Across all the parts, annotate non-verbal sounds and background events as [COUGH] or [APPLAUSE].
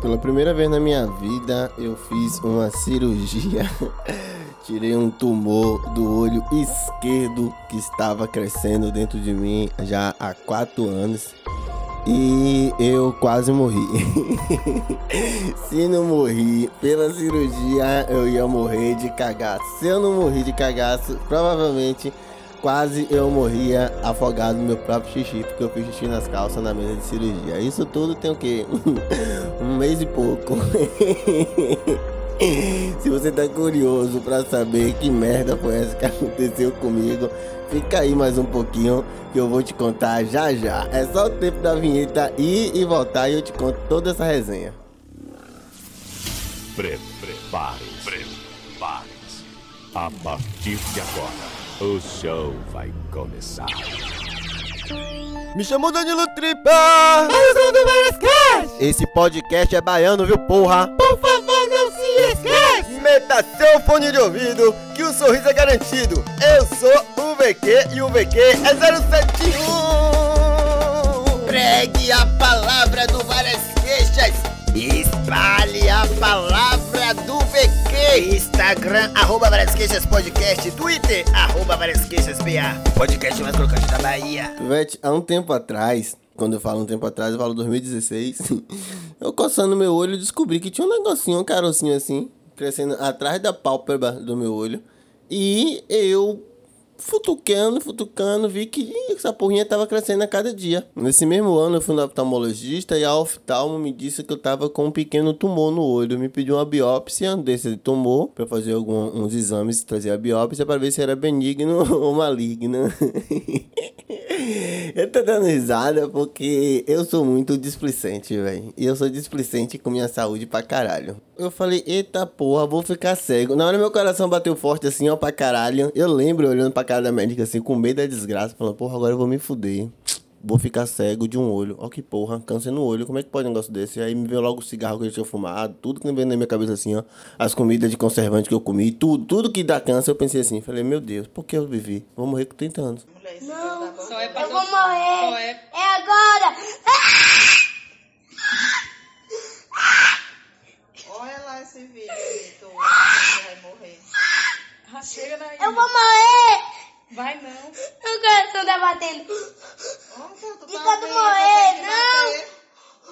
Pela primeira vez na minha vida, eu fiz uma cirurgia. [LAUGHS] Tirei um tumor do olho esquerdo que estava crescendo dentro de mim já há quatro anos. E eu quase morri. [LAUGHS] Se não morri pela cirurgia, eu ia morrer de cagaço. Se eu não morri de cagaço, provavelmente quase eu morria afogado no meu próprio xixi, porque eu fiz xixi nas calças na mesa de cirurgia. Isso tudo tem o quê? [LAUGHS] um mês e pouco. [LAUGHS] Se você tá curioso para saber que merda foi essa que aconteceu comigo, fica aí mais um pouquinho que eu vou te contar já já. É só o tempo da vinheta ir e voltar e eu te conto toda essa resenha. Prepare-se. Prepare-se. A partir de agora o show vai começar. Me chamou Danilo Tripa! Esse podcast é baiano, viu, porra? Por favor, não se esqueça! Meta seu fone de ouvido, que o sorriso é garantido. Eu sou o VQ e o VQ é 071! Pregue a palavra do Várias Queixas! Espalhe a palavra do! Instagram, arroba Várias Queixas Podcast. Twitter, arroba Várias Queixas BA. Podcast mais crocante da Bahia. Vete, há um tempo atrás, quando eu falo um tempo atrás, eu falo 2016, [LAUGHS] eu coçando meu olho descobri que tinha um negocinho, um carocinho assim, crescendo atrás da pálpebra do meu olho. E eu futucando, futucando, vi que essa porrinha tava crescendo a cada dia. Nesse mesmo ano eu fui no oftalmologista e a oftalmo me disse que eu tava com um pequeno tumor no olho. Me pediu uma biópsia desse tumor para fazer alguns exames e trazer a biópsia para ver se era benigno [LAUGHS] ou maligno. [LAUGHS] eu tô dando risada porque eu sou muito displicente, velho. E eu sou displicente com minha saúde pra caralho. Eu falei, eita porra, vou ficar cego. Na hora meu coração bateu forte assim, ó, pra caralho. Eu lembro olhando pra cara da médica assim, com medo da desgraça, falando, porra, agora eu vou me fuder. Vou ficar cego de um olho. Ó que porra, câncer no olho. Como é que pode um negócio desse? Aí me veio logo o cigarro que eu tinha fumado, tudo que veio na minha cabeça assim, ó. As comidas de conservante que eu comi, tudo, tudo que dá câncer, eu pensei assim, falei, meu Deus, por que eu vivi? Vou morrer com 30 anos. Não, Só é pra eu vou morrer. Só é- É agora. Olha lá esse vídeo aí, tu você vai morrer. Ah, chega daí. Eu vou morrer. Vai não. O tu E quando bem, morrer, bater.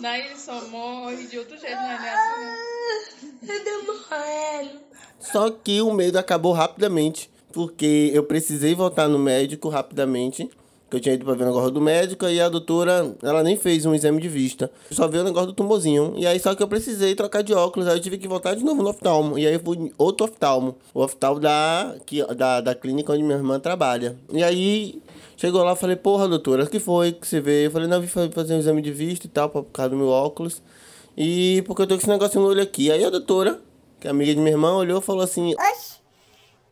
Daí ele só morre de outro jeito, não é assim, não. Eu tô morrendo. Só que o medo acabou rapidamente, porque eu precisei voltar no médico rapidamente, que eu tinha ido pra ver o negócio do médico, e a doutora, ela nem fez um exame de vista, só viu o negócio do tumorzinho. E aí só que eu precisei trocar de óculos, aí eu tive que voltar de novo no oftalmo. E aí eu fui em outro oftalmo, o oftalmo da, que, da, da clínica onde minha irmã trabalha. E aí chegou lá, falei, porra, doutora, o que foi que você veio? Eu falei, não, eu vim fa- fazer um exame de vista e tal, por causa do meu óculos. E porque eu tô com esse negócio no olho aqui. Aí a doutora, que é amiga de minha irmã, olhou e falou assim: Oxe,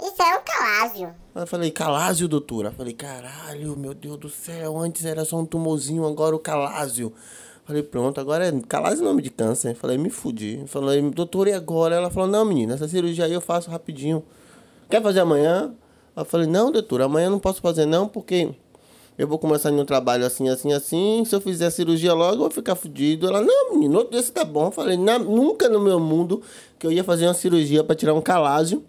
isso é um calásio. Aí eu falei, calásio, doutora. Eu falei, caralho, meu Deus do céu, antes era só um tumorzinho, agora o calásio. Falei, pronto, agora é calásio é nome de câncer. Falei, me fudi. Falei, doutora, e agora? Ela falou, não, menina, essa cirurgia aí eu faço rapidinho. Quer fazer amanhã? Eu falei, não, doutora, amanhã eu não posso fazer não, porque eu vou começar no trabalho assim, assim, assim. Se eu fizer a cirurgia logo, eu vou ficar fudido. Ela, não, menino, outro dia você tá bom. Eu falei, "Na- nunca no meu mundo que eu ia fazer uma cirurgia pra tirar um calásio.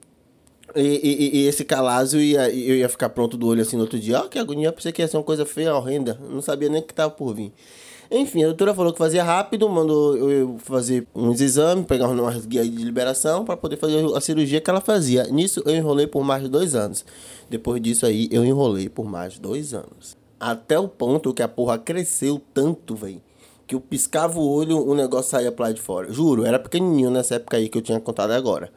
E, e- e- esse calásio ia, eu ia ficar pronto do olho assim no outro dia. Ó, que agonia, pensei que ia ser uma coisa feia, horrenda. Eu Não sabia nem que tava por vir. Enfim, a doutora falou que fazia rápido, mandou eu- fazer uns exames, pegar umas guias de liberação para poder fazer a cirurgia que ela fazia. Nisso eu enrolei por mais de dois anos. Depois disso aí, eu enrolei por mais de dois anos. Até o ponto que a porra cresceu tanto, velho. Que eu piscava o olho, o negócio saía pra lá de fora. Juro, era pequenininho nessa época aí que eu tinha contado agora.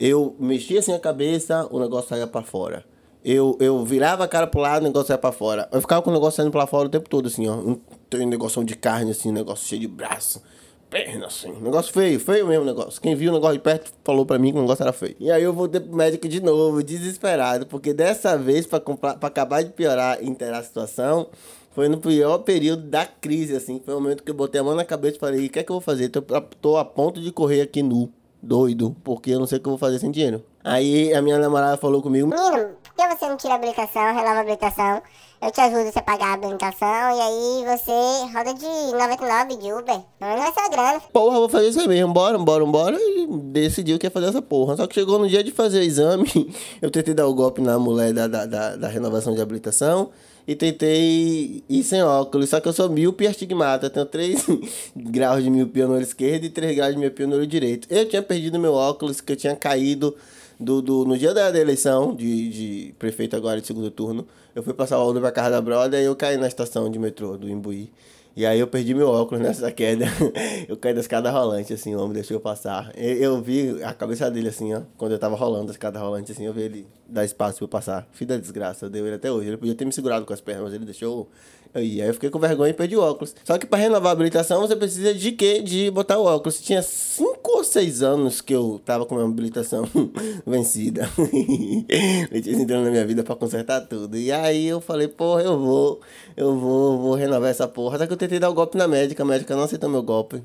Eu mexia assim a cabeça, o negócio saía pra fora. Eu, eu virava a cara pro lado, o negócio saía pra fora. Eu ficava com o negócio saindo pra fora o tempo todo, assim, ó. Um, um negócio de carne, assim, um negócio cheio de braço. Perna, assim. Negócio feio, feio mesmo o negócio. Quem viu o negócio de perto falou pra mim que o negócio era feio. E aí eu voltei pro médico de novo, desesperado, porque dessa vez, pra, comprar, pra acabar de piorar e inteirar a situação, foi no pior período da crise, assim. Foi o momento que eu botei a mão na cabeça e falei, o que é que eu vou fazer? Tô, tô a ponto de correr aqui nu, doido, porque eu não sei o que eu vou fazer sem dinheiro. Aí a minha namorada falou comigo, por que você não tira a habilitação, renova a habilitação Eu te ajudo você pagar a habilitação e aí você roda de 99 de Uber. Menos vai ser uma grana. Porra, vou fazer isso aí mesmo. Bora, bora, bora. E decidiu que ia fazer essa porra. Só que chegou no dia de fazer o exame, [LAUGHS] eu tentei dar o golpe na mulher da, da, da, da renovação de habilitação e tentei ir sem óculos. Só que eu sou míope e astigmata. Tenho 3 [LAUGHS] graus de miopia no olho esquerdo e 3 graus de miopia no olho direito. Eu tinha perdido meu óculos, que eu tinha caído do, do, no dia da, da eleição de, de prefeito agora de segundo turno. Eu fui passar o óculos pra casa da brother e eu caí na estação de metrô do Imbuí. E aí eu perdi meu óculos nessa queda. [LAUGHS] eu caí da escada rolante, assim, o homem deixou eu passar. Eu, eu vi a cabeça dele, assim, ó, quando eu tava rolando a escada rolante, assim, eu vi ele dar espaço pra eu passar. Filho da desgraça, deu ele até hoje. Ele podia ter me segurado com as pernas, mas ele deixou eu ia. Aí eu fiquei com vergonha e perdi o óculos. Só que pra renovar a habilitação, você precisa de quê? De botar o óculos. Tinha 5 ou 6 anos que eu tava com a minha habilitação [LAUGHS] vencida. [LAUGHS] Letícia entrando na minha vida pra consertar tudo. E aí eu falei, porra, eu vou, eu vou, vou renovar essa porra. Até que eu tentei dar o golpe na médica, a médica não aceitou meu golpe.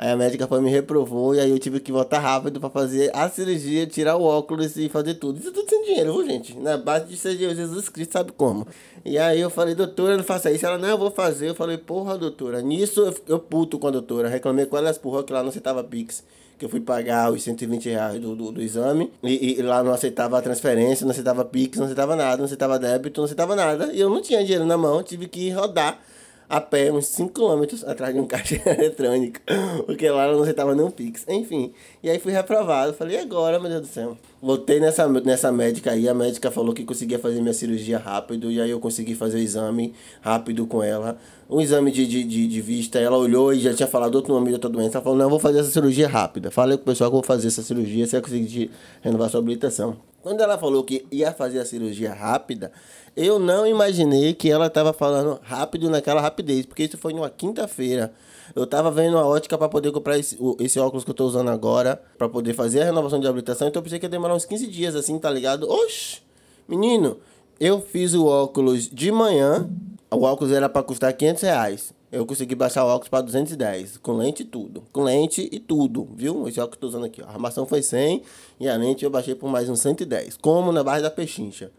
Aí a médica foi me reprovou e aí eu tive que voltar rápido pra fazer a cirurgia, tirar o óculos e fazer tudo. Isso tudo sem dinheiro, viu, gente? Na base de ser Jesus Cristo, sabe como? E aí eu falei, doutora, não faça isso. Ela, não, eu vou fazer. Eu falei, porra, doutora. Nisso eu, eu puto com a doutora. Reclamei com ela, porra, que lá não aceitava Pix. Que eu fui pagar os 120 reais do, do, do exame e, e lá não aceitava transferência, não aceitava Pix, não aceitava nada, não aceitava débito, não aceitava nada. E eu não tinha dinheiro na mão, tive que rodar a pé uns 5 km atrás de um [LAUGHS] caixa eletrônico, porque lá não aceitava nem um Pix. Enfim, e aí fui reprovado. Falei, e agora, meu Deus do céu? Voltei nessa, nessa médica aí, a médica falou que conseguia fazer minha cirurgia rápido, e aí eu consegui fazer o exame rápido com ela. Um exame de, de, de, de vista, ela olhou e já tinha falado outro nome de outra doença. Ela falou, não, eu vou fazer essa cirurgia rápida. Falei com o pessoal que eu vou fazer essa cirurgia, você vai conseguir renovar sua habilitação. Quando ela falou que ia fazer a cirurgia rápida, eu não imaginei que ela estava falando rápido naquela rapidez, porque isso foi numa quinta-feira. Eu tava vendo a ótica para poder comprar esse, esse, óculos que eu tô usando agora, para poder fazer a renovação de habilitação, então eu pensei que ia demorar uns 15 dias assim, tá ligado? Oxi! Menino, eu fiz o óculos de manhã, o óculos era para custar 500 reais. Eu consegui baixar o óculos para 210, com lente e tudo. Com lente e tudo, viu? Esse óculos que eu tô usando aqui, ó. A armação foi 100 e a lente eu baixei por mais uns 110. Como na base da pechincha.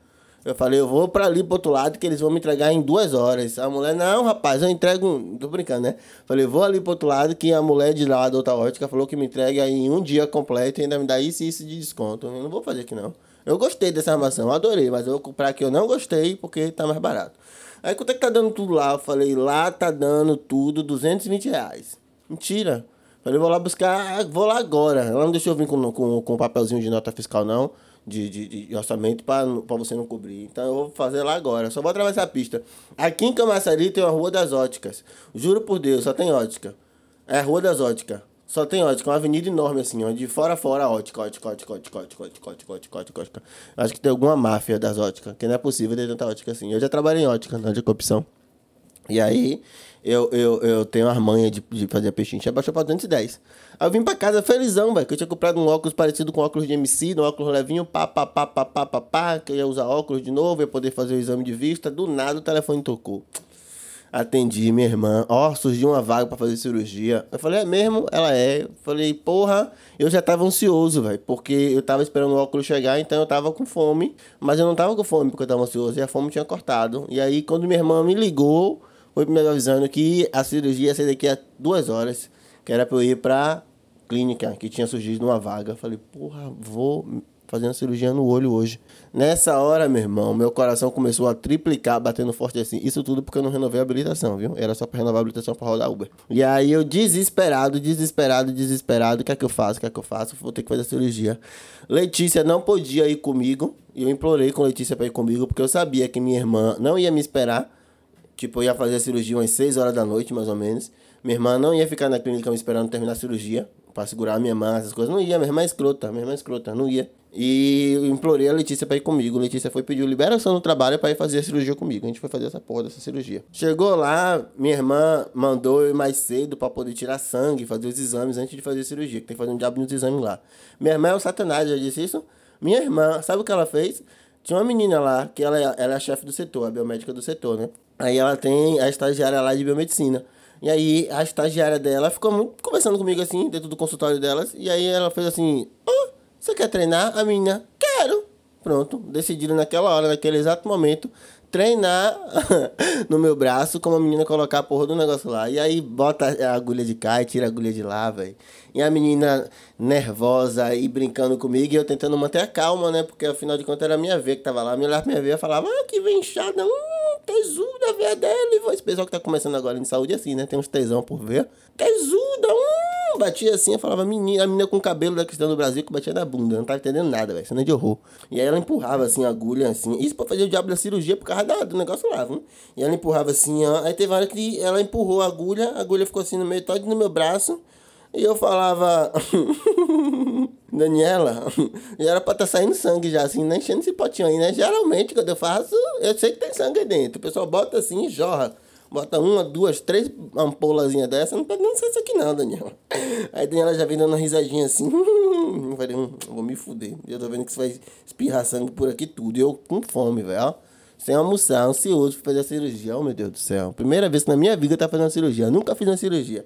Eu falei, eu vou pra ali pro outro lado que eles vão me entregar em duas horas. A mulher, não, rapaz, eu entrego. Tô brincando, né? Falei, vou ali pro outro lado que a mulher de lá da outra ótica falou que me entrega em um dia completo e ainda me dá isso e isso de desconto. Eu não vou fazer aqui não. Eu gostei dessa armação, adorei, mas eu vou comprar aqui eu não gostei porque tá mais barato. Aí quanto é que tá dando tudo lá? Eu falei, lá tá dando tudo 220 reais. Mentira. Falei, vou lá buscar, vou lá agora. Ela não deixou eu vir com, com, com um papelzinho de nota fiscal, não. De, de, de orçamento para você não cobrir. Então eu vou fazer lá agora. Só vou atravessar a pista. Aqui em Camaçari tem a Rua das Óticas. Juro por Deus, só tem ótica. É a Rua das Óticas. Só tem ótica, uma avenida enorme assim, ó, de fora fora, ótica, ótica, ótica, ótica, ótica, ótica, ótica, ótica, ótica, ótica. Acho que tem alguma máfia das óticas, que não é possível ter tanta ótica assim. Eu já trabalhei em ótica, na de corrupção. E aí, eu, eu, eu tenho a manha de, de fazer pechincha, baixou pra 210. Aí eu vim pra casa felizão, velho, que eu tinha comprado um óculos parecido com óculos de MC, um óculos levinho, pá, pá, pá, pá, pá, pá, pá, que eu ia usar óculos de novo, ia poder fazer o exame de vista, do nada o telefone tocou. Atendi minha irmã, ó, oh, surgiu uma vaga para fazer cirurgia. Eu falei, é mesmo? Ela é. Eu falei, porra, eu já tava ansioso, velho, porque eu tava esperando o óculos chegar, então eu tava com fome, mas eu não tava com fome porque eu tava ansioso e a fome tinha cortado. E aí, quando minha irmã me ligou, foi me avisando que a cirurgia ia ser daqui a duas horas, que era pra eu ir pra clínica, que tinha surgido uma vaga. Eu falei, porra, vou fazendo cirurgia no olho hoje. Nessa hora, meu irmão, meu coração começou a triplicar, batendo forte assim. Isso tudo porque eu não renovei a habilitação, viu? Era só pra renovar a habilitação pra rodar Uber. E aí eu desesperado, desesperado, desesperado. O que é que eu faço? O que é que eu faço? Vou ter que fazer a cirurgia. Letícia não podia ir comigo. E eu implorei com Letícia pra ir comigo, porque eu sabia que minha irmã não ia me esperar. Tipo, eu ia fazer a cirurgia umas 6 horas da noite, mais ou menos. Minha irmã não ia ficar na clínica me esperando terminar a cirurgia pra segurar a minha mão, essas coisas. Não ia, minha irmã é escrota, minha irmã é escrota, não ia. E eu implorei a Letícia pra ir comigo. A Letícia foi pedir liberação no trabalho para ir fazer a cirurgia comigo. A gente foi fazer essa porra dessa cirurgia. Chegou lá, minha irmã mandou eu ir mais cedo para poder tirar sangue, fazer os exames antes de fazer a cirurgia, que tem que fazer um diabo nos exames lá. Minha irmã é o satanás, já disse isso? Minha irmã, sabe o que ela fez? Tinha uma menina lá, que ela, é, ela é a chefe do setor, a biomédica do setor, né? Aí ela tem a estagiária lá de biomedicina. E aí a estagiária dela ficou muito, conversando comigo assim, dentro do consultório delas. E aí ela fez assim: oh, você quer treinar? A menina, quero. Pronto, decidiram naquela hora, naquele exato momento, treinar [LAUGHS] no meu braço como a menina colocar a porra do negócio lá. E aí bota a agulha de cá e tira a agulha de lá, velho. E a menina nervosa aí brincando comigo e eu tentando manter a calma, né? Porque afinal de contas era a minha veia que tava lá. Me olhava minha veia e falava, ah, que vem inchada, hum, tesuda veia dele. Esse pessoal que tá começando agora em saúde é assim, né? Tem uns tesão por ver. Tesuda, hum. Batia assim, eu falava, menina, a menina com o cabelo da Cristã do Brasil que batia na bunda. Eu não tava entendendo nada, velho. Cena de horror. E aí ela empurrava assim a agulha, assim. Isso pra fazer o diabo da cirurgia por causa da- do negócio lá, viu? E ela empurrava assim, ó. Aí teve uma hora que ela empurrou a agulha, a agulha ficou assim no meio, todo no meu braço. E eu falava, [LAUGHS] Daniela, já [LAUGHS] era pra tá saindo sangue já, assim, né? Enchendo esse potinho aí, né? Geralmente, quando eu faço, eu sei que tem sangue dentro. O pessoal bota assim e jorra. Bota uma, duas, três ampolazinhas dessa. Não não ser isso aqui não, Daniela. Aí Daniela já vem dando uma risadinha assim. [LAUGHS] Falei, hum, vou me fuder. Eu tô vendo que você vai espirrar sangue por aqui tudo. E eu com fome, velho. Sem almoçar, ansioso pra fazer a cirurgia. Oh, meu Deus do céu. Primeira vez na minha vida tava fazendo uma cirurgia. Eu nunca fiz uma cirurgia.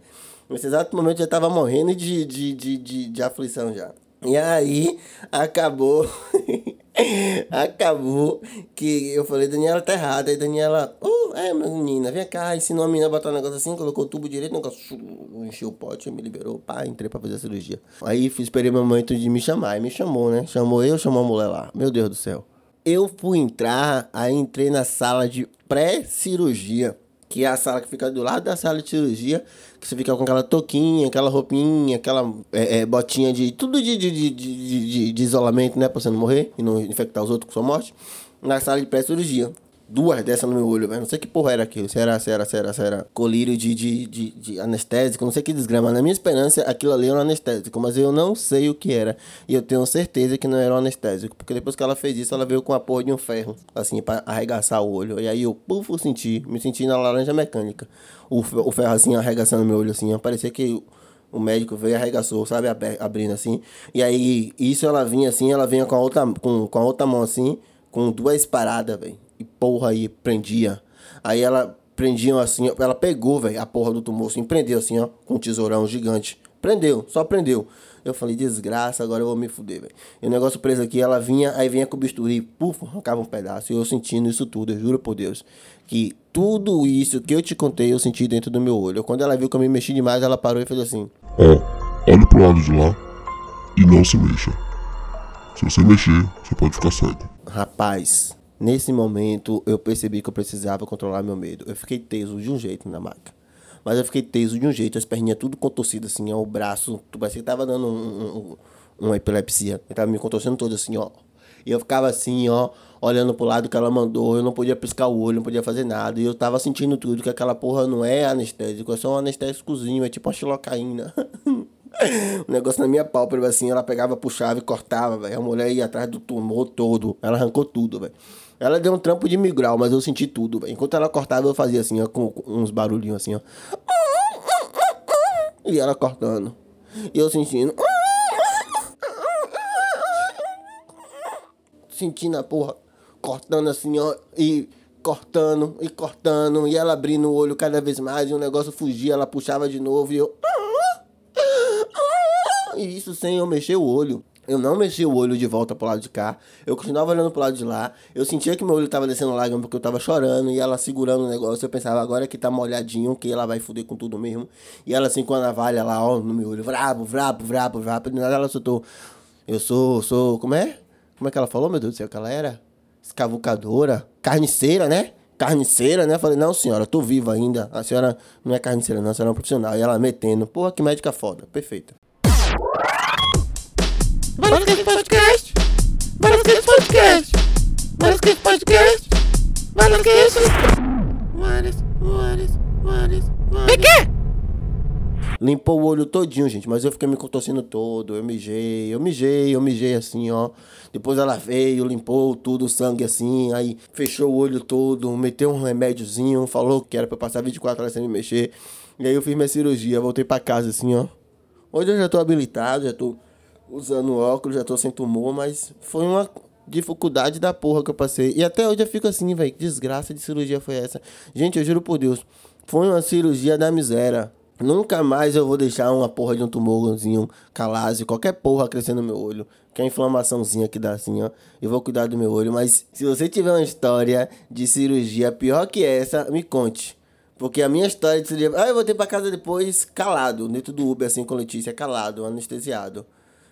Nesse exato momento já tava morrendo de, de, de, de, de aflição já. E aí, acabou. [LAUGHS] acabou que eu falei, Daniela tá errada. Aí Daniela, oh, é, menina, vem cá. Ensinou a menina a botar um negócio assim, colocou o tubo direito, o negócio encheu o pote, me liberou. Pá, entrei pra fazer a cirurgia. Aí esperei meu momento de me chamar. E me chamou, né? Chamou eu, chamou a mulher lá. Meu Deus do céu. Eu fui entrar, aí entrei na sala de pré-cirurgia, que é a sala que fica do lado da sala de cirurgia, que você fica com aquela touquinha, aquela roupinha, aquela é, é, botinha de. tudo de, de, de- de isolamento, né? Pra você não morrer e não infectar os outros com sua morte. Na sala de pré-cirurgia. Duas dessas no meu olho, velho. Não sei que porra era aquilo. Se era, se era, se era, se era colírio de, de, de, de anestésico, não sei que desgrama. Na minha esperança, aquilo ali era um anestésico, mas eu não sei o que era. E eu tenho certeza que não era um anestésico. Porque depois que ela fez isso, ela veio com a porra de um ferro, assim, pra arregaçar o olho. E aí eu, puf, senti. Me senti na laranja mecânica. O, o ferro assim, arregaçando meu olho, assim. Parecia que o médico veio e arregaçou, sabe? Abe- Abrindo assim. E aí, isso ela vinha assim, ela vinha com a outra, com, com a outra mão assim, com duas paradas, velho. E porra aí, prendia. Aí ela prendia assim, ela pegou, velho, a porra do tumor assim, prendeu assim, ó, com um tesourão gigante. Prendeu, só prendeu. Eu falei, desgraça, agora eu vou me fuder, velho. E o negócio preso aqui, ela vinha, aí vinha com o bisturi, puf, arrancava um pedaço. E eu sentindo isso tudo, eu juro por Deus. Que tudo isso que eu te contei, eu senti dentro do meu olho. Quando ela viu que eu me mexi demais, ela parou e fez assim. Ó, olhe pro lado de lá e não se mexa. Se você mexer, você pode ficar cego. Rapaz, nesse momento eu percebi que eu precisava controlar meu medo. Eu fiquei teso de um jeito na maca. Mas eu fiquei teso de um jeito, as perninhas tudo contorcidas assim, ó, o braço, tu parecia que tava dando um, um- um- uma epilepsia. Eu tava me contorcendo todo assim, ó. E eu ficava assim, ó, olhando pro lado que ela mandou, eu não podia piscar o olho, não podia fazer nada. E eu tava sentindo tudo, que aquela porra não é anestésico, é só um anestésicozinho, é tipo uma xilocaína. O [LAUGHS] negócio na minha pálpebra, assim, ela pegava, puxava e cortava, velho. A mulher ia atrás do tumor todo. Ela arrancou tudo, velho. Ela deu um trampo de mil grau, mas eu senti tudo. Enquanto ela cortava, eu fazia assim, ó, com, com uns barulhinhos assim, ó. E ela cortando. E eu sentindo. Sentindo a porra, cortando assim, ó. E cortando, e cortando. E ela abrindo o olho cada vez mais. E o negócio fugia, ela puxava de novo. E eu. E isso sem eu mexer o olho. Eu não mexi o olho de volta pro lado de cá. Eu continuava olhando pro lado de lá. Eu sentia que meu olho tava descendo lágrima porque eu tava chorando. E ela segurando o negócio. Eu pensava, agora que tá molhadinho, que ela vai foder com tudo mesmo. E ela assim com a navalha lá, ó, no meu olho. Vrabo, vrabo, vrabo, vrabo. E nada ela soltou. Eu sou, sou. Como é? Como é que ela falou, meu Deus do céu? Que ela era? Escavucadora. Carniceira, né? Carniceira, né? Eu falei, não, senhora, eu tô viva ainda. A senhora não é carniceira, não, a senhora é um profissional. E ela metendo. Porra, que médica foda. Perfeita. Varasquete Podcast. Varasquete Podcast. Varasquete Podcast. Varas, varas. Vem cá! Limpou o olho todinho, gente, mas eu fiquei me contorcendo todo. Eu mijei, eu mijei, eu mijei assim, ó. Depois ela veio, limpou tudo, o sangue assim, aí fechou o olho todo, meteu um remédiozinho, falou que era pra eu passar 24 horas sem me mexer. E aí eu fiz minha cirurgia, voltei pra casa assim, ó. Hoje eu já tô habilitado, já tô usando óculos, já tô sem tumor, mas foi uma dificuldade da porra que eu passei. E até hoje eu fico assim, velho, que desgraça de cirurgia foi essa? Gente, eu juro por Deus, foi uma cirurgia da miséria. Nunca mais eu vou deixar uma porra de um tumorzinho calásio, qualquer porra crescer no meu olho. Que é a inflamaçãozinha que dá assim, ó. Eu vou cuidar do meu olho. Mas se você tiver uma história de cirurgia pior que essa, me conte. Porque a minha história de cirurgia. Ah, eu voltei pra casa depois calado, dentro do Uber, assim, com Letícia, calado, anestesiado.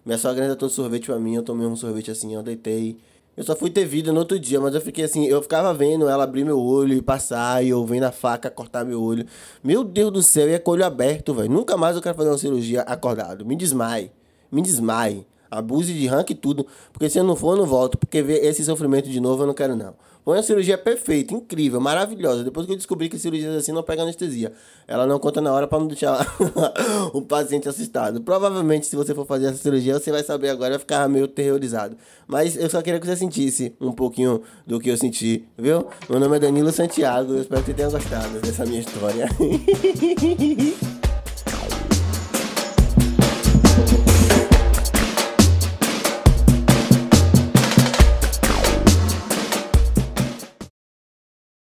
Minha sogra ainda trouxe sorvete pra mim, eu tomei um sorvete assim, eu deitei. Eu só fui ter vida no outro dia, mas eu fiquei assim, eu ficava vendo ela abrir meu olho e passar, e eu vendo a faca cortar meu olho. Meu Deus do céu, e é com o olho aberto, velho. Nunca mais eu quero fazer uma cirurgia acordado. Me desmaie. Me desmaie. Abuse de rank e tudo. Porque se eu não for, eu não volto. Porque ver esse sofrimento de novo eu não quero, não. Foi uma cirurgia perfeita, incrível, maravilhosa. Depois que eu descobri que cirurgias assim não pegam anestesia. Ela não conta na hora para não deixar [LAUGHS] o paciente assustado. Provavelmente, se você for fazer essa cirurgia, você vai saber agora, vai ficar meio terrorizado. Mas eu só queria que você sentisse um pouquinho do que eu senti, viu? Meu nome é Danilo Santiago, eu espero que você tenha gostado dessa minha história. [LAUGHS]